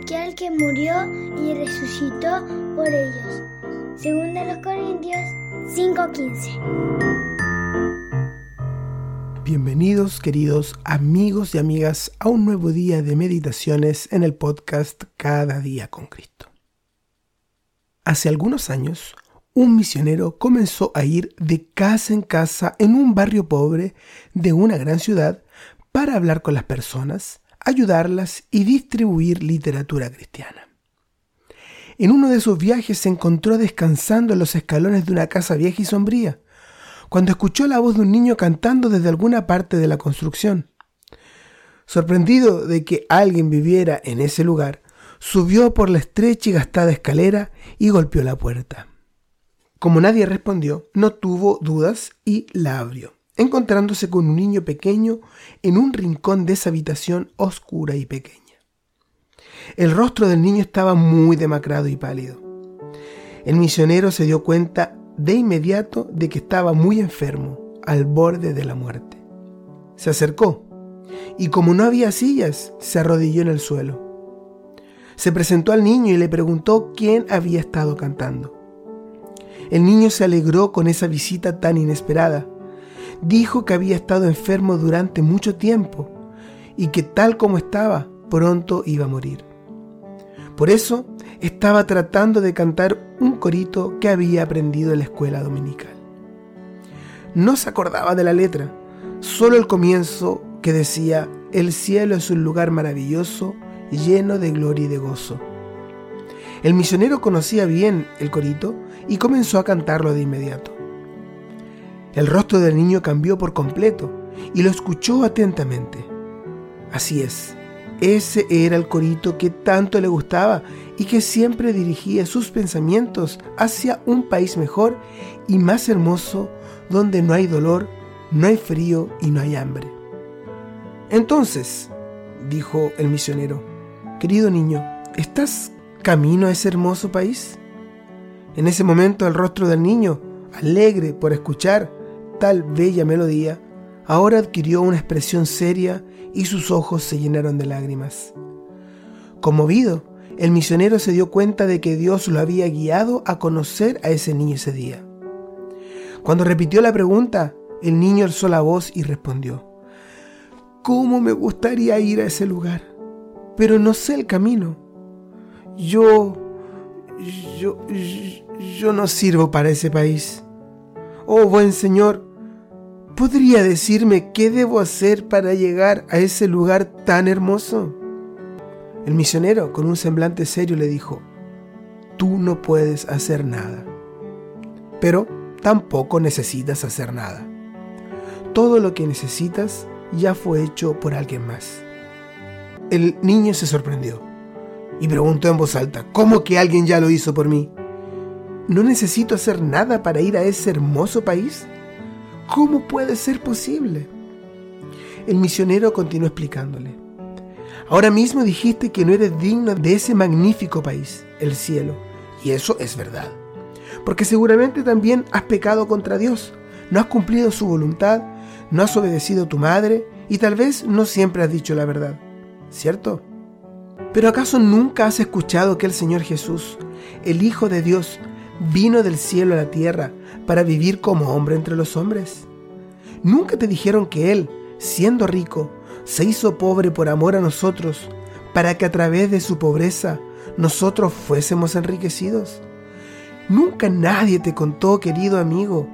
aquel que murió y resucitó por ellos. Según de los Corintios 5:15. Bienvenidos queridos amigos y amigas a un nuevo día de meditaciones en el podcast Cada día con Cristo. Hace algunos años, un misionero comenzó a ir de casa en casa en un barrio pobre de una gran ciudad para hablar con las personas, ayudarlas y distribuir literatura cristiana. En uno de sus viajes se encontró descansando en los escalones de una casa vieja y sombría, cuando escuchó la voz de un niño cantando desde alguna parte de la construcción. Sorprendido de que alguien viviera en ese lugar, subió por la estrecha y gastada escalera y golpeó la puerta. Como nadie respondió, no tuvo dudas y la abrió, encontrándose con un niño pequeño en un rincón de esa habitación oscura y pequeña. El rostro del niño estaba muy demacrado y pálido. El misionero se dio cuenta de inmediato de que estaba muy enfermo, al borde de la muerte. Se acercó y como no había sillas, se arrodilló en el suelo. Se presentó al niño y le preguntó quién había estado cantando. El niño se alegró con esa visita tan inesperada. Dijo que había estado enfermo durante mucho tiempo y que tal como estaba, pronto iba a morir. Por eso estaba tratando de cantar un corito que había aprendido en la escuela dominical. No se acordaba de la letra, solo el comienzo que decía, el cielo es un lugar maravilloso, lleno de gloria y de gozo. El misionero conocía bien el corito y comenzó a cantarlo de inmediato. El rostro del niño cambió por completo y lo escuchó atentamente. Así es, ese era el corito que tanto le gustaba y que siempre dirigía sus pensamientos hacia un país mejor y más hermoso donde no hay dolor, no hay frío y no hay hambre. Entonces, dijo el misionero, querido niño, ¿estás camino a ese hermoso país? En ese momento el rostro del niño, alegre por escuchar tal bella melodía, ahora adquirió una expresión seria y sus ojos se llenaron de lágrimas. Conmovido, el misionero se dio cuenta de que Dios lo había guiado a conocer a ese niño ese día. Cuando repitió la pregunta, el niño alzó la voz y respondió, ¿Cómo me gustaría ir a ese lugar? Pero no sé el camino. Yo... yo... yo no sirvo para ese país. Oh buen Señor, ¿podría decirme qué debo hacer para llegar a ese lugar tan hermoso? El misionero, con un semblante serio, le dijo, tú no puedes hacer nada, pero tampoco necesitas hacer nada. Todo lo que necesitas ya fue hecho por alguien más. El niño se sorprendió y preguntó en voz alta, ¿cómo que alguien ya lo hizo por mí? ¿No necesito hacer nada para ir a ese hermoso país? ¿Cómo puede ser posible? El misionero continuó explicándole. Ahora mismo dijiste que no eres digno de ese magnífico país, el cielo. Y eso es verdad. Porque seguramente también has pecado contra Dios, no has cumplido su voluntad, no has obedecido a tu madre y tal vez no siempre has dicho la verdad. ¿Cierto? Pero ¿acaso nunca has escuchado que el Señor Jesús, el Hijo de Dios, vino del cielo a la tierra para vivir como hombre entre los hombres? ¿Nunca te dijeron que Él, siendo rico, se hizo pobre por amor a nosotros, para que a través de su pobreza nosotros fuésemos enriquecidos? Nunca nadie te contó, querido amigo,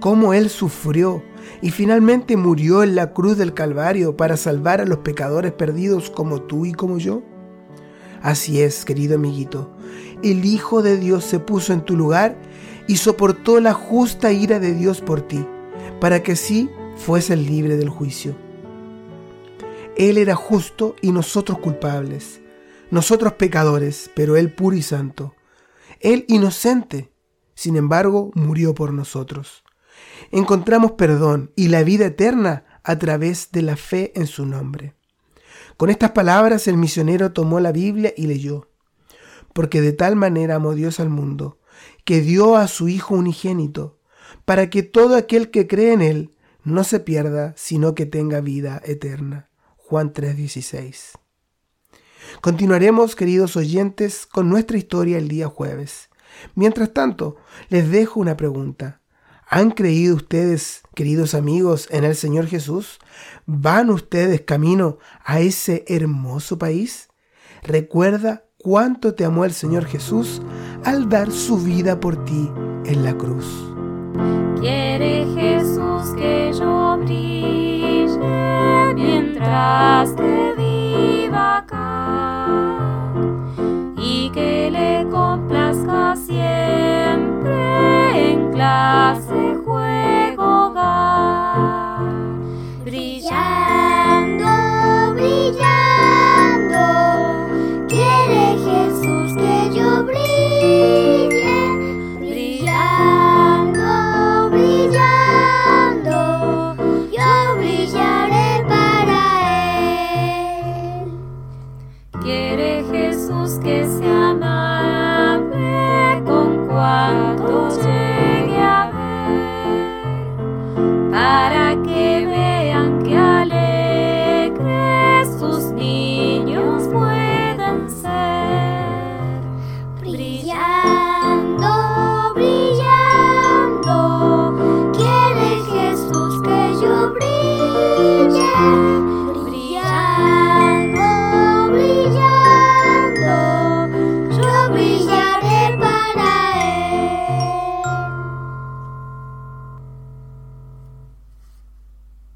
cómo Él sufrió y finalmente murió en la cruz del Calvario para salvar a los pecadores perdidos como tú y como yo. Así es, querido amiguito, el Hijo de Dios se puso en tu lugar y soportó la justa ira de Dios por ti, para que así fueses libre del juicio. Él era justo y nosotros culpables, nosotros pecadores, pero Él puro y santo. Él inocente, sin embargo, murió por nosotros. Encontramos perdón y la vida eterna a través de la fe en su nombre. Con estas palabras el misionero tomó la Biblia y leyó, porque de tal manera amó Dios al mundo, que dio a su Hijo unigénito, para que todo aquel que cree en Él no se pierda, sino que tenga vida eterna. Juan 3:16. Continuaremos, queridos oyentes, con nuestra historia el día jueves. Mientras tanto, les dejo una pregunta. ¿Han creído ustedes, queridos amigos, en el Señor Jesús? ¿Van ustedes camino a ese hermoso país? Recuerda cuánto te amó el Señor Jesús al dar su vida por ti en la cruz. Quiere Jesús que yo brille mientras te viva acá?